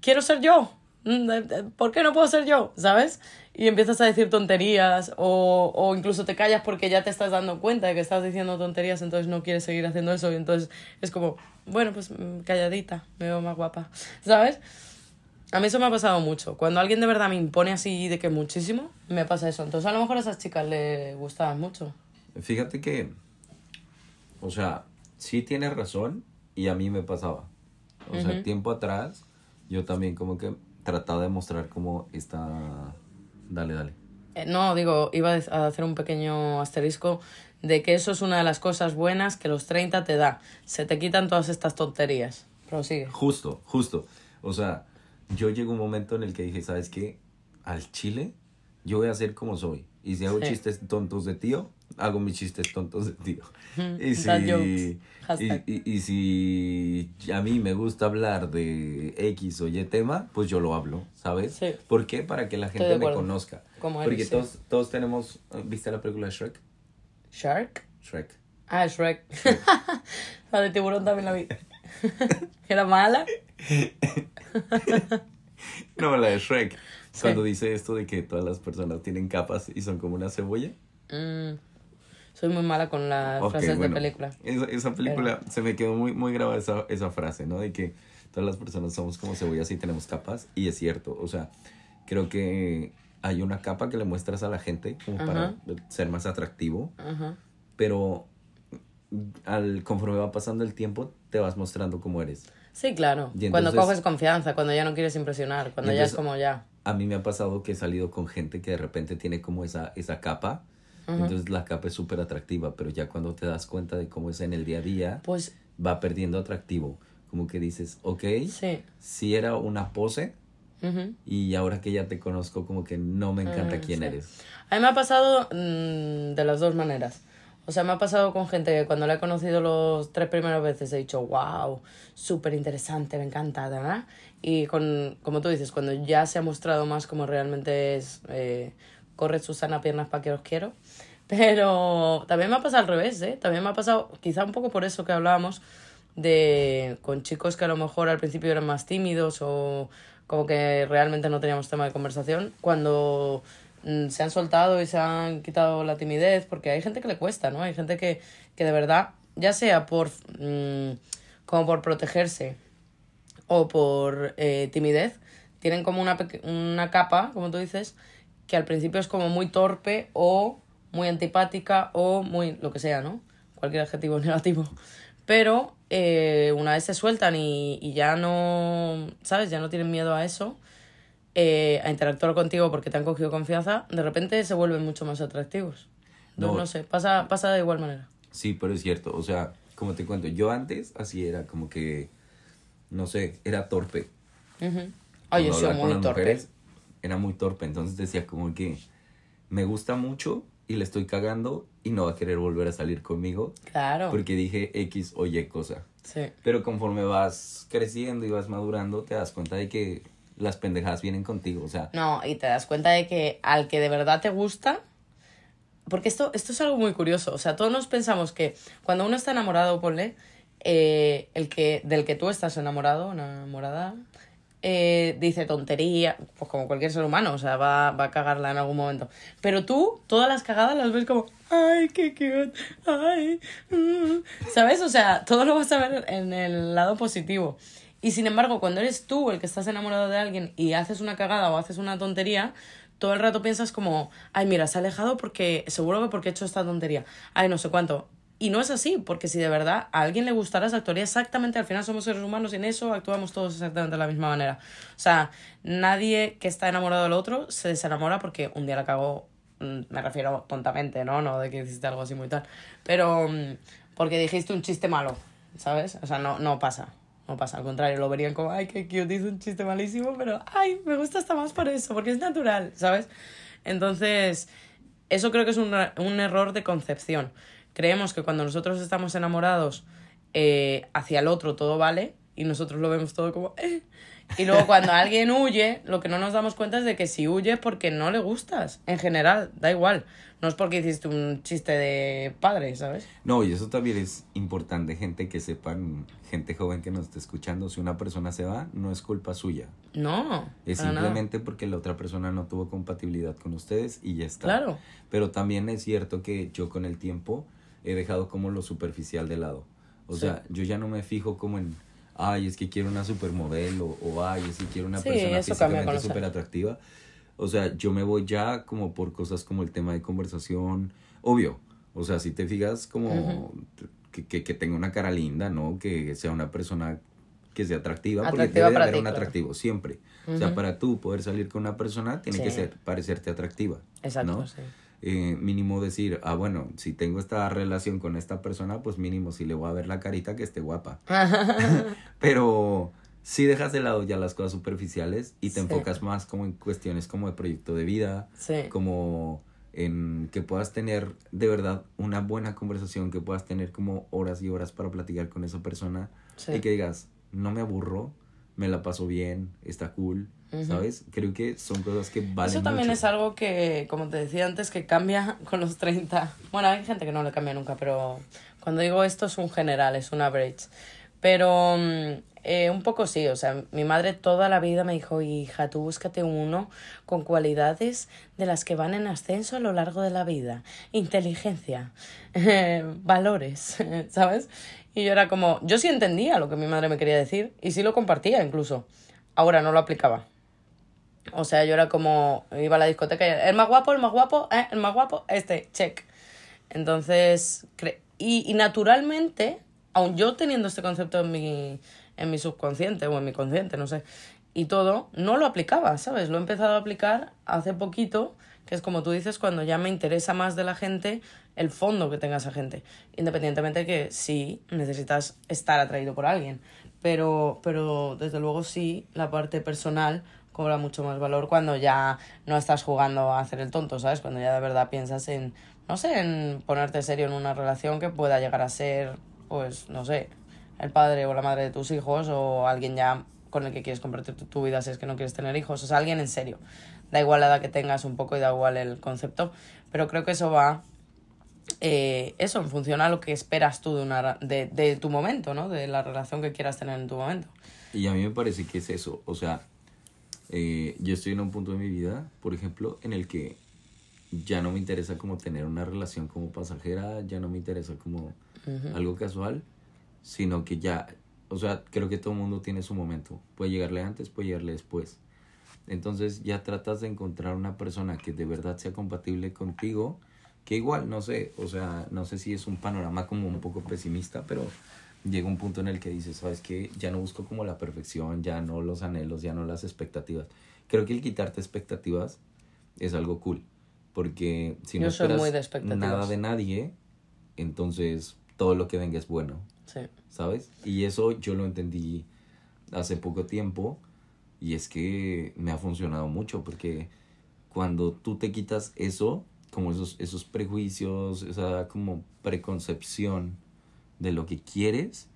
quiero ser yo. Mm, eh, eh, ¿Por qué no puedo ser yo? ¿Sabes? Y empiezas a decir tonterías o, o incluso te callas porque ya te estás dando cuenta de que estás diciendo tonterías, entonces no quieres seguir haciendo eso y entonces es como, bueno, pues mm, calladita, me veo más guapa. ¿Sabes? A mí eso me ha pasado mucho. Cuando alguien de verdad me impone así de que muchísimo, me pasa eso. Entonces a lo mejor a esas chicas le gustaban mucho. Fíjate que, o sea, sí tienes razón y a mí me pasaba. O sea, tiempo atrás yo también como que trataba de mostrar como esta... Dale, dale. Eh, no, digo, iba a hacer un pequeño asterisco de que eso es una de las cosas buenas que los 30 te da. Se te quitan todas estas tonterías. Prosigue. Justo, justo. O sea, yo llego un momento en el que dije, ¿sabes qué? Al chile yo voy a ser como soy. Y si hago Sí. chistes tontos de tío, hago mis chistes tontos de tío. Y si, y, Hashtag. y- y si a mí me gusta hablar de X o Y tema, pues yo lo hablo, ¿sabes? Sí. ¿Por qué? Para que la gente me conozca. Como eres, Porque sí. todos, todos tenemos... ¿Viste la película de Shrek? ¿Shark? Shrek. Ah, Shrek. <laughs> la de tiburón también la vi. <laughs> ¿Era mala? <laughs> No, la de Shrek. Cuando dice esto de que todas las personas tienen capas y son como una cebolla. Mm, soy muy mala con las frases bueno, de película. Esa, esa película se me quedó muy, muy grabada esa, esa frase, ¿no? De que todas las personas somos como cebollas y tenemos capas. Y es cierto, o sea, creo que hay una capa que le muestras a la gente como para ser más atractivo. Ajá. Pero al, conforme va pasando el tiempo, te vas mostrando cómo eres. Sí, claro. Y cuando entonces- coges confianza, cuando ya no quieres impresionar, cuando Y ya es entonces- como ya. A mí me ha pasado que he salido con gente que de repente tiene como esa, esa capa. Entonces la capa es súper atractiva, pero ya cuando te das cuenta de cómo es en el día a día, Pues va perdiendo atractivo. Como que dices, ok, sí. sí era una pose Ujú. y ahora que ya te conozco como que no me encanta Mm, quién sí. eres. A mí me ha pasado mm, de las dos maneras. O sea, me ha pasado con gente que cuando la he conocido los tres primeras veces he dicho, wow, súper interesante, me encanta, ¿verdad? Y con, como tú dices, cuando ya se ha mostrado más como realmente es, eh, corre Susana piernas para que os quiero. <laughs> Pero también me ha pasado al revés, ¿eh? También me ha pasado, quizá un poco por eso que hablábamos, de con chicos que a lo mejor al principio eran más tímidos o como que realmente no teníamos tema de conversación, cuando se han soltado y se han quitado la timidez, porque hay gente que le cuesta, ¿no? Hay gente que, que de verdad, ya sea por mm, como por protegerse o por eh, timidez, tienen como una, una capa, como tú dices, que al principio es como muy torpe o muy antipática o muy lo que sea, ¿no? Cualquier adjetivo <laughs> negativo. Pero eh, una vez se sueltan y, y ya no, ¿sabes? Ya no tienen miedo a eso, eh, a interactuar contigo porque te han cogido confianza, de repente se vuelven mucho más atractivos. No, No. no sé, pasa, pasa de igual manera. Sí, pero es cierto. O sea, como te cuento, yo antes así era como que, no sé, era torpe. Ujú. Ay, yo soy muy torpe. mujeres, era muy torpe. Entonces decía como que me gusta mucho, y le estoy cagando y no va a querer volver a salir conmigo Claro. porque dije X o Y cosa. Sí. Pero conforme vas creciendo y vas madurando, te das cuenta de que las pendejadas vienen contigo. O sea, No, y te das cuenta de que al que de verdad te gusta. Porque esto, esto es algo muy curioso. O sea, todos nos pensamos que cuando uno está enamorado, ponle, eh, el que, del que tú estás enamorado, enamorada, eh, dice tontería, pues como cualquier ser humano, o sea, va, va a cagarla en algún momento. Pero tú, todas las cagadas las ves como, ay, qué cute, ay, mm", ¿sabes? O sea, todo lo vas a ver en el lado positivo. Y sin embargo, cuando eres tú el que estás enamorado de alguien y haces una cagada o haces una tontería, todo el rato piensas como, ay, mira, se ha alejado porque, seguro que porque he hecho esta tontería, ay, no sé cuánto. Y no es así, porque si de verdad a alguien le gustara, se actuaría exactamente, al final somos seres humanos y en eso actuamos todos exactamente de la misma manera. O sea, nadie que está enamorado del otro se desenamora porque un día la cagó, mm, me refiero tontamente, ¿no? No de que hiciste algo así muy tal, pero mm, porque dijiste un chiste malo, ¿sabes? O sea, no, no pasa. No pasa, al contrario, lo verían como, ay, qué cute, hizo un chiste malísimo, pero, ay, me gusta hasta más por eso, porque es natural, ¿sabes? Entonces, eso creo que es un, un error de concepción. Creemos que cuando nosotros estamos enamorados eh, hacia el otro todo vale y nosotros lo vemos todo como, eh. Y luego cuando alguien huye, lo que no nos damos cuenta es de que si huye es porque no le gustas, en general, da igual. No es porque hiciste un chiste de padre, ¿sabes? no, y eso también es importante, gente que sepan, gente joven que nos esté escuchando, si una persona se va, no es culpa suya. No. Es para nada. simplemente porque la otra persona no tuvo compatibilidad con ustedes y ya está. Claro. Pero también es cierto que yo con el tiempo he dejado como lo superficial de lado. O Sí. sea, yo ya no me fijo como en, ay, es que quiero una supermodelo o ay, es que quiero una Sí, persona físicamente súper atractiva. O sea, yo me voy ya como por cosas como el tema de conversación. Obvio. O sea, si te fijas como que, que, que tenga una cara linda, ¿no? Que sea una persona que sea atractiva, porque Atractiva debe de haber ti, un claro. atractivo siempre. O sea, para tú poder salir con una persona, tiene que ser, parecerte atractiva. Exacto, ¿no? sí. Eh, mínimo decir, ah, bueno, si tengo esta relación con esta persona, pues mínimo si le voy a ver la carita que esté guapa. <laughs> Pero si dejas de lado ya las cosas superficiales y te Sí. enfocas más como en cuestiones como de proyecto de vida, Sí. como en que puedas tener de verdad una buena conversación, que puedas tener como horas y horas para platicar con esa persona Sí. y que digas, no me aburro, me la paso bien, está cool, ¿sabes? Creo que son cosas que valen Eso también mucho. es algo que, como te decía antes, que cambia <laughs> con los 30. Bueno, hay gente que no le cambia nunca, pero cuando digo esto es un general, es un average. Pero mm, eh, un poco sí, o sea, mi madre toda la vida me dijo, hija, tú búscate uno con cualidades de las que van en ascenso a lo largo de la vida. Inteligencia, <laughs> valores, <laughs> ¿sabes? Y yo era como, yo sí entendía lo que mi madre me quería decir y sí lo compartía incluso. Ahora no lo aplicaba. O sea, yo era como, iba a la discoteca y era, el más guapo, el más guapo, ¿eh? el más guapo, este, check. Entonces, cre- y, y naturalmente, aun yo teniendo este concepto en mi, en mi subconsciente o en mi consciente, no sé, y todo, no lo aplicaba, ¿sabes? Lo he empezado a aplicar hace poquito, que es como tú dices, cuando ya me interesa más de la gente el fondo que tenga esa gente. Independientemente de que sí necesitas estar atraído por alguien. Pero, pero desde luego sí, la parte personal cobra mucho más valor cuando ya no estás jugando a hacer el tonto, ¿sabes? Cuando ya de verdad piensas en, no sé, en ponerte serio en una relación que pueda llegar a ser, pues, no sé, el padre o la madre de tus hijos o alguien ya con el que quieres compartir tu, vida si es que no quieres tener hijos, o sea, alguien en serio. Da igual la edad que tengas un poco y da igual el concepto, pero creo que eso va eh, eso, en función a lo que esperas tú de, una, de, de tu momento, ¿no? De la relación que quieras tener en tu momento. Y a mí me parece que es eso. O sea, eh, yo estoy en un punto de mi vida, por ejemplo, en el que ya no me interesa como tener una relación como pasajera, ya no me interesa como algo casual, sino que ya, o sea, creo que todo el mundo tiene su momento. Puede llegarle antes, puede llegarle después. Entonces ya tratas de encontrar una persona que de verdad sea compatible contigo, que igual, no sé, o sea, no sé si es un panorama como un poco pesimista, pero llega un punto en el que dices, ¿sabes qué? Ya no busco como la perfección, ya no los anhelos, ya no las expectativas. Creo que el quitarte expectativas es algo cool, porque si no Yo soy esperas muy de nada de nadie, entonces todo lo que venga es bueno. Sí. ¿sabes? Y eso yo lo entendí hace poco tiempo y es que me ha funcionado mucho porque cuando tú te quitas eso, como esos, esos prejuicios, esa como preconcepción de lo que quieres,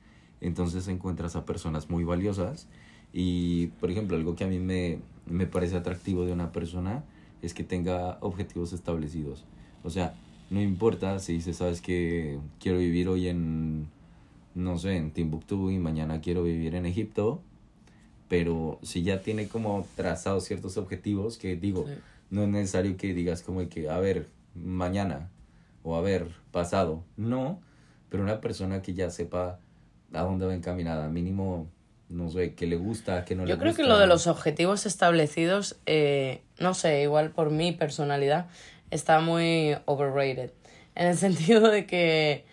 entonces encuentras a personas muy valiosas. Y, por ejemplo, algo que a mí me, me parece atractivo de una persona es que tenga objetivos establecidos. O sea, no importa si dice, sabes que quiero vivir hoy en, no sé, en Timbuktu y mañana quiero vivir en Egipto, pero si ya tiene como trazados ciertos objetivos que digo, no es necesario que digas como que, a ver, mañana o a ver, pasado, no, pero una persona que ya sepa a dónde va encaminada, mínimo, no sé, que le gusta, que no le Yo gusta. creo que lo de los objetivos establecidos, eh, no sé, igual por mi personalidad, está muy overrated. En el <laughs> sentido de que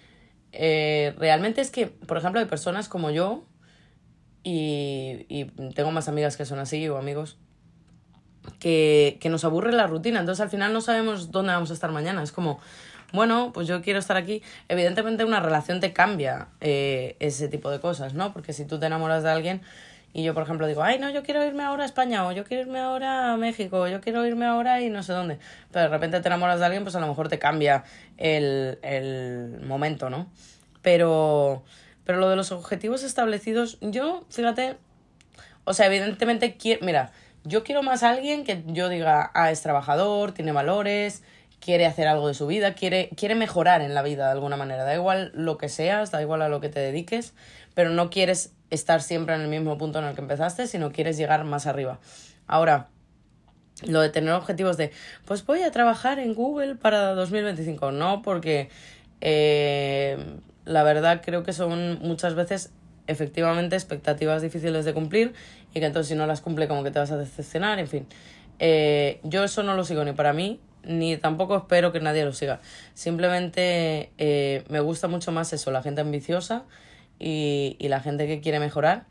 eh, realmente es que, por ejemplo, hay personas como yo, y, y tengo más amigas que son así, o amigos, que, que nos aburre la rutina. Entonces al final no sabemos dónde vamos a estar mañana. Es como, bueno, pues yo quiero estar aquí. Evidentemente una relación te cambia eh, ese tipo de cosas, ¿no? Porque si tú te enamoras de alguien y yo, por ejemplo, digo, ay, no, yo quiero irme ahora a España, o yo quiero irme ahora a México, o yo quiero irme ahora y no sé dónde. Pero de repente te enamoras de alguien, pues a lo mejor te cambia el, el momento, ¿no? Pero, pero lo de los objetivos establecidos, yo, fíjate, o sea, evidentemente, quiero, mira, yo quiero más a alguien que yo diga, ah, es trabajador, tiene valores, quiere hacer algo de su vida, quiere, quiere mejorar en la vida de alguna manera. Da igual lo que seas, da igual a lo que te dediques, pero no quieres estar siempre en el mismo punto en el que empezaste, sino quieres llegar más arriba. Ahora, lo de tener objetivos de, pues voy a trabajar en Google para 2025. No, porque eh, la verdad creo que son muchas veces efectivamente expectativas difíciles de cumplir y que entonces si no las cumple como que te vas a decepcionar, en fin. Eh, yo eso no lo sigo ni para mí, ni tampoco espero que nadie lo siga. Simplemente eh, me gusta mucho más eso, la gente ambiciosa y, y la gente que quiere mejorar.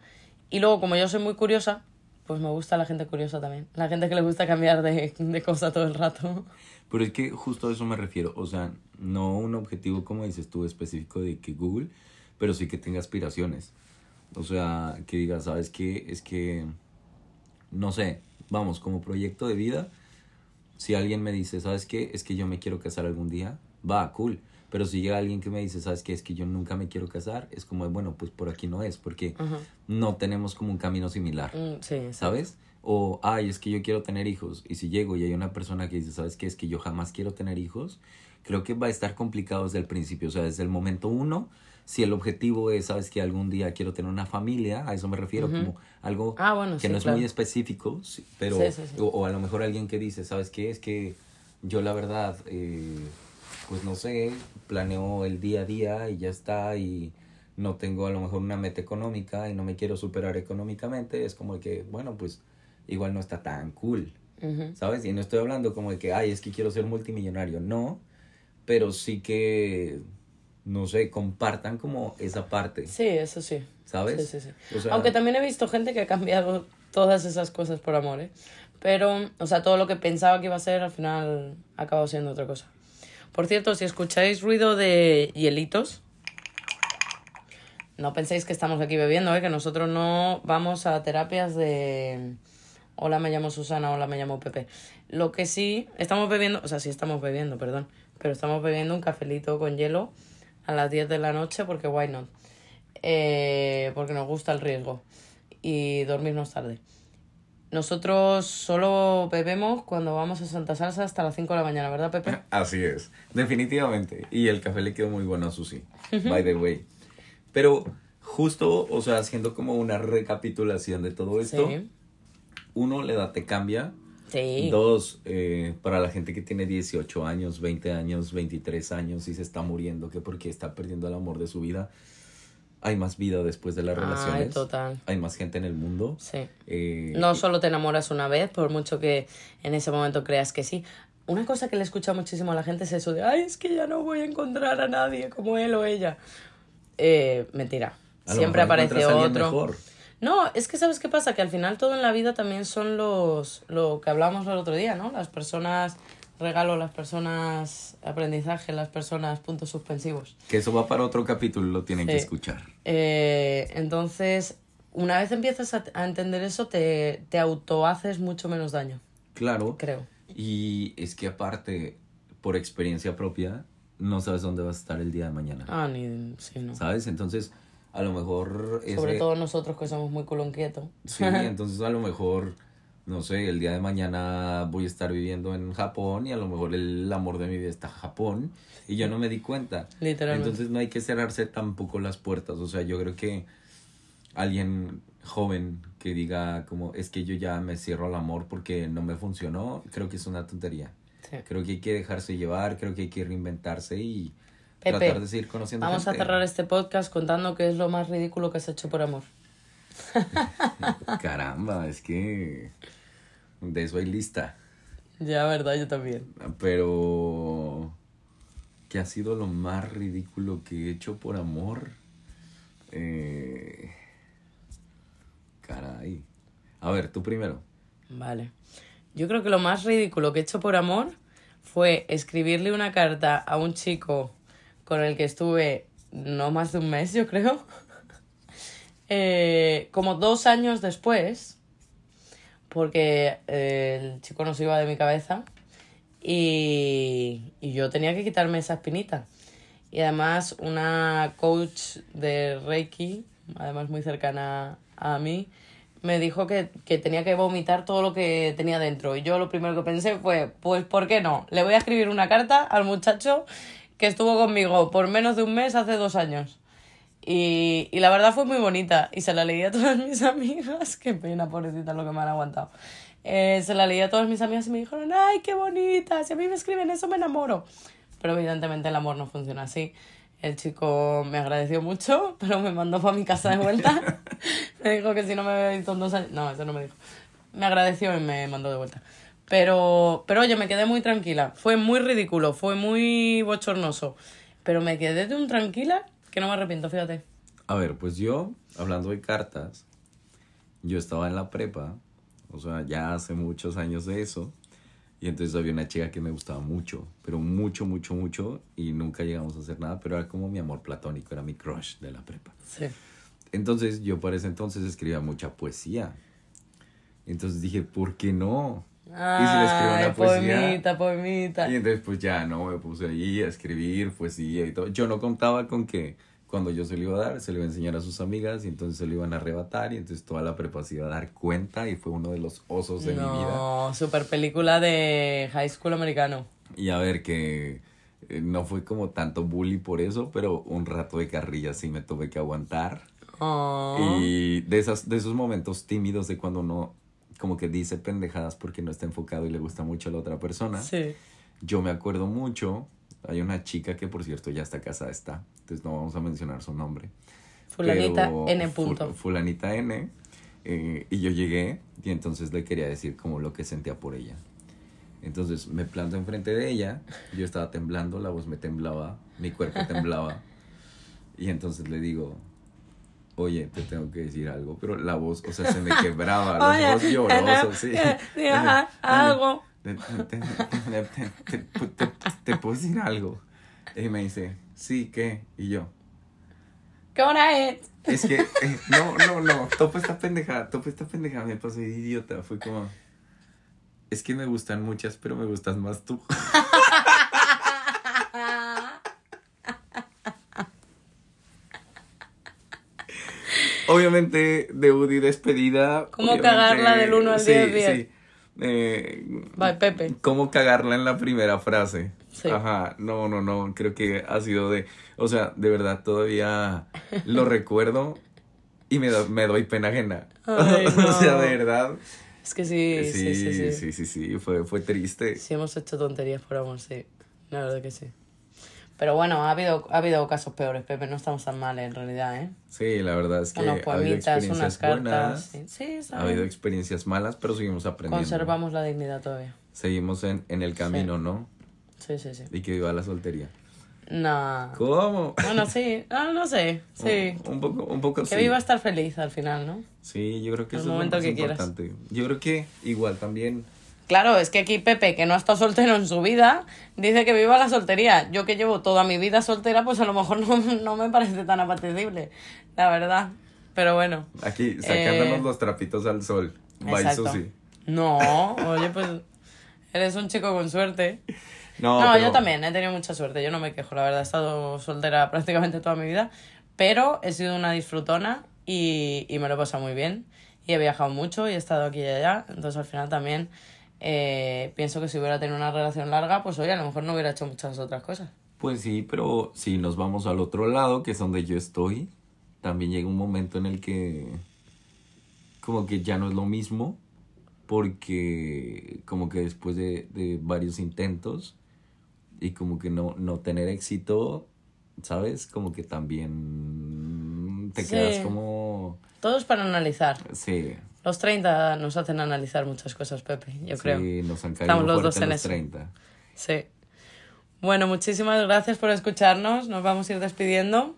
Y luego, como yo soy muy curiosa, pues me gusta la gente curiosa también. La gente que le gusta cambiar de, de cosa todo el rato. Pero es que justo a eso me refiero, o sea, no un objetivo como dices tú específico de que Google, pero sí que tenga aspiraciones. O sea, que digas, ¿sabes qué? Es que, no sé, vamos, como proyecto de vida, si alguien me dice, ¿sabes qué? Es que yo me quiero casar algún día, va, cool. Pero si llega alguien que me dice, ¿sabes qué? Es que yo nunca me quiero casar, es como, bueno, pues por aquí no es, porque no tenemos como un camino similar, Mm, sí. ¿sabes? O, ay, es que yo quiero tener hijos. Y si llego y hay una persona que dice, ¿sabes qué? Es que yo jamás quiero tener hijos, creo que va a estar complicado desde el principio. O sea, desde el momento uno, si el objetivo es, ¿sabes que Algún día quiero tener una familia, a eso me refiero, como algo Ah, bueno, que sí, no es claro. muy específico, pero, Sí, sí. O, o a lo mejor alguien que dice, ¿sabes qué? Es que yo la verdad, eh, pues no sé, planeo el día a día y ya está y no tengo a lo mejor una meta económica y no me quiero superar económicamente, es como que, bueno, pues igual no está tan cool, Ujú. ¿sabes? Y no estoy hablando como de que, ay, es que quiero ser multimillonario, no, pero sí que, no sé, compartan como esa parte, Sí, eso sí. ¿sabes? Sí, sí, sí. O sea, Aunque también he visto gente que ha cambiado todas esas cosas por amor, ¿eh? Pero, o sea, todo lo que pensaba que iba a ser al final ha acabado siendo otra cosa. Por cierto, si escucháis ruido de hielitos, no penséis que estamos aquí bebiendo, ¿eh? Que nosotros no vamos a terapias de... Hola, me llamo Susana, hola, me llamo Pepe. Lo que sí, estamos bebiendo, o sea, sí estamos bebiendo, perdón, pero estamos bebiendo un cafelito con hielo a las 10 de la noche porque why not eh, porque nos gusta el riesgo y dormirnos tarde. Nosotros solo bebemos cuando vamos a Santa Salsa hasta las 5 de la mañana, ¿verdad, Pepe? <laughs> Así es, definitivamente. Y el café le quedó muy bueno a Susi, by the way. Pero justo, o sea, haciendo como una recapitulación de todo esto, Sí. uno, la edad te cambia. Sí. Dos, eh, para la gente que tiene 18 años, 20 años, 23 años y se está muriendo, que porque está perdiendo el amor de su vida, hay más vida después de las Ay, relaciones. total. Hay más gente en el mundo. Sí. Eh, No solo te enamoras una vez, por mucho que en ese momento creas que sí. Una cosa que le escucha muchísimo a la gente es eso de, ay, es que ya no voy a encontrar a nadie como él o ella. Eh, mentira. a Siempre aparece otro. mejor. No, es que sabes qué pasa, que al final todo en la vida también son los lo que hablábamos el otro día, ¿no? Las personas regalo, las personas aprendizaje, las personas puntos suspensivos. Que eso va para otro capítulo, lo tienen que escuchar. Eh, entonces, una vez empiezas a, a entender eso, te, te autohaces mucho menos daño, Claro. creo. Y es que aparte, por experiencia propia, no sabes dónde vas a estar el día de mañana. Ah, ni... Sí, no. ¿Sabes? Entonces, a lo mejor... Sobre todo nosotros que somos muy culonquietos. Sí, <laughs> entonces a lo mejor, no sé, el día de mañana voy a estar viviendo en Japón y a lo mejor el amor de mi vida está en Japón y yo no me di cuenta. Literalmente. Entonces no hay que cerrarse tampoco las puertas. O sea, yo creo que alguien joven que diga como es que yo ya me cierro al amor porque no me funcionó, creo que es una tontería. Sí. Creo que hay que dejarse llevar, creo que hay que reinventarse y Pepe, tratar de seguir conociendo Vamos a cerrar este podcast contando qué es lo más ridículo que has hecho por amor. <laughs> Caramba, es que de eso hay lista. Ya, verdad, yo también. Pero. ¿Qué ha sido lo más ridículo que he hecho por amor? Eh, caray. A ver, tú primero. Vale. Yo creo que lo más ridículo que he hecho por amor fue escribirle una carta a un chico con el que estuve no más de un mes, yo creo. <laughs> Eh, como dos años después, porque eh, el chico no se iba de mi cabeza y, y yo tenía que quitarme esa espinita. Y además una coach de Reiki, además muy cercana a mí, me dijo que, que tenía que vomitar todo lo que tenía dentro. Y yo lo primero que pensé fue, pues ¿por qué no? Le voy a escribir una carta al muchacho que estuvo conmigo por menos de un mes hace dos años. Y, y la verdad fue muy bonita. Y se la leí a todas mis amigas. Qué pena, pobrecita, lo que me han aguantado. Eh, se la leí a todas mis amigas y me dijeron, ay, qué bonita. Si a mí me escriben eso, me enamoro. Pero evidentemente el amor no funciona así. El chico me agradeció mucho, pero me mandó para mi casa de vuelta. <laughs> me dijo que si no me había visto en dos años... No, eso no me dijo. Me agradeció y me mandó de vuelta. Pero, pero oye, me quedé muy tranquila. Fue muy ridículo, fue muy bochornoso. Pero me quedé de un tranquila que no me arrepiento, fíjate. A ver, pues yo, hablando de cartas, yo estaba en la prepa, o sea, ya hace muchos años de eso, y entonces había una chica que me gustaba mucho, pero mucho, mucho, mucho, y nunca llegamos a hacer nada, pero era como mi amor platónico, era mi crush de la prepa. Sí. Entonces yo para ese entonces escribía mucha poesía. Entonces dije, ¿por qué no? Ay, y si le escribo una poesía. poemita, poemita. Y entonces pues ya no, me puse ahí a escribir poesía y todo. Yo no contaba con que cuando yo se lo iba a dar, se lo iba a enseñar a sus amigas y entonces se lo iban a arrebatar y entonces toda la prepa se iba a dar cuenta y fue uno de los osos de mi vida. No, super película de High School americano. Y a ver que eh, no fue como tanto bully por eso, pero un rato de carrilla sí me tuve que aguantar. Oh. Y de, esas, de esos momentos tímidos de cuando uno como que dice pendejadas porque no está enfocado y le gusta mucho a la otra persona. Sí. Yo me acuerdo mucho, hay una chica que por cierto ya está casada está, entonces no vamos a mencionar su nombre. Fulanita N. Punto. fulanita N. eh, y yo llegué y entonces le quería decir como lo que sentía por ella. Entonces me planto enfrente de ella, yo estaba temblando, la voz me temblaba, mi cuerpo <laughs> temblaba. Y entonces le digo, oye, te tengo que decir algo, pero la voz, o sea, se me <laughs> quebraba, Oye, ojos llorosos, sí. eh, ajá, algo. Te, puedo decir algo. Y me dice, sí, ¿qué? Y yo, ¿Qué hora es? es que, eh, no, no, no, topa esta pendeja, topa esta pendeja, me pasó de idiota, fue como, es que me gustan muchas, pero me gustas más tú. <laughs> Obviamente, debut y despedida. ¿Cómo cagarla del uno al sí, diez, sí. Eh, Bye, Pepe. ¿Cómo cagarla en la primera frase? Sí. Ajá, no, no, no, creo que ha sido de, o sea, de verdad todavía lo <laughs> recuerdo y me, do- me doy pena ajena. Ay, <laughs> o sea, no. de verdad. Es que sí, sí, sí, sí. sí, sí, sí, fue, fue triste. Sí, hemos hecho tonterías por amor, sí. La verdad que sí. Pero bueno, ha habido, ha habido casos peores, Pepe. No estamos tan mal en realidad, ¿eh? Sí, la verdad es que Unos ha habido poemitas, experiencias unas cartas. buenas, Sí, sí ha habido experiencias malas, pero seguimos aprendiendo. Conservamos la dignidad todavía. Seguimos en, en el camino, ¿no? Sí, sí, sí. Y que viva la soltería. No. ¿Cómo? Bueno, sí. No, no sé. Sí. Un, un poco, un poco Que viva estar feliz al final, ¿no? Sí, yo creo que El eso momento es lo más que quieras. importante. Yo creo que igual también Claro, es que aquí Pepe, que no ha estado soltero en su vida, dice que viva la soltería. Yo que llevo toda mi vida soltera, pues a lo mejor no, no me parece tan apetecible, la verdad. Pero bueno. aquí sacándonos Eh, los trapitos al sol. Bye. Susi. No, oye, pues eres un chico con suerte. No, No, pero- yo también he tenido mucha suerte. Yo no me quejo, la verdad. He estado soltera prácticamente toda mi vida. Pero he sido una disfrutona y, y me lo he pasado muy bien. Y he viajado mucho y he estado aquí y allá. Entonces al final también eh, pienso que si hubiera tenido una relación larga, pues oye, a lo mejor no hubiera hecho muchas otras cosas. Pues sí, pero si nos vamos al otro lado, que es donde yo estoy, también llega un momento en el que como que ya no es lo mismo, porque como que después de, de varios intentos y como que no, no tener éxito, ¿sabes? Como que también te Sí. quedas como... Todo es para analizar. Sí, Los 30 nos hacen analizar muchas cosas, Pepe, yo creo. sí, nos han caído Estamos los dos en los eso. 30. Sí. Bueno, muchísimas gracias por escucharnos. Nos vamos a ir despidiendo.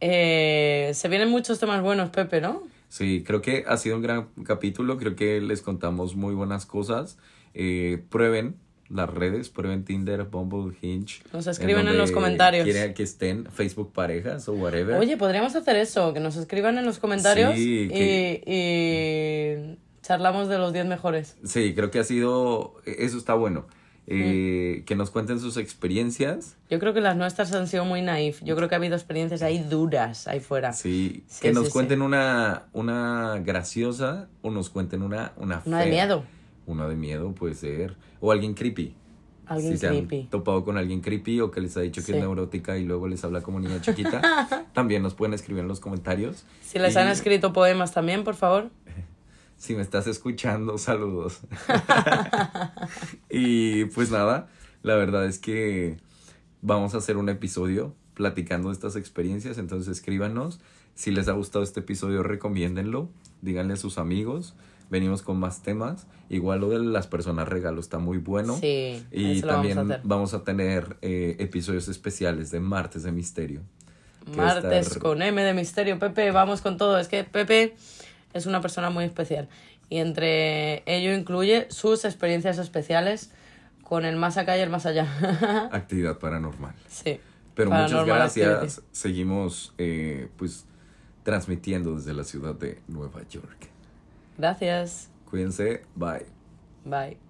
Eh, se vienen muchos temas buenos, Pepe, ¿no? Sí, creo que ha sido un gran capítulo, creo que les contamos muy buenas cosas. Eh, prueben las redes, prueben Tinder, Bumble, Hinge. Nos escriben en donde los comentarios. Quieren que estén Facebook parejas o whatever. Oye, podríamos hacer eso, que nos escriban en los comentarios Sí, y, que- y charlamos de los 10 mejores. Sí, creo que ha sido, eso está bueno. Eh, Mm. Que nos cuenten sus experiencias. Yo creo que las nuestras han sido muy naif. Yo creo que ha habido experiencias ahí duras ahí fuera. Sí, Sí, que nos sí, sí. cuenten una, una graciosa o nos cuenten una, una Una de fea. miedo. Una de miedo puede ser. O alguien creepy. Alguien si se creepy. han topado con alguien creepy o que les ha dicho que Sí. es neurótica y luego les habla como niña chiquita, <laughs> también nos pueden escribir en los comentarios. Si les Y han escrito poemas también, por favor. <laughs> Si me estás escuchando, saludos. <laughs> y pues nada, la verdad es que vamos a hacer un episodio platicando de estas experiencias, entonces escríbanos. Si les ha gustado este episodio, recomiéndenlo, díganle a sus amigos. Venimos con más temas. Igual lo de las personas regalo está muy bueno. Sí, Y vamos a también vamos a tener eh, episodios especiales de Martes de Misterio. Martes estar- con M de misterio. Pepe, vamos con todo. Es que Pepe es una persona muy especial. Y entre ello incluye sus experiencias especiales con el más acá y el más allá. <laughs> Actividad paranormal. sí. Pero muchas gracias. Activity. Seguimos eh, pues transmitiendo desde la ciudad de Nueva York. Gracias. Cuídense. Bye. Bye.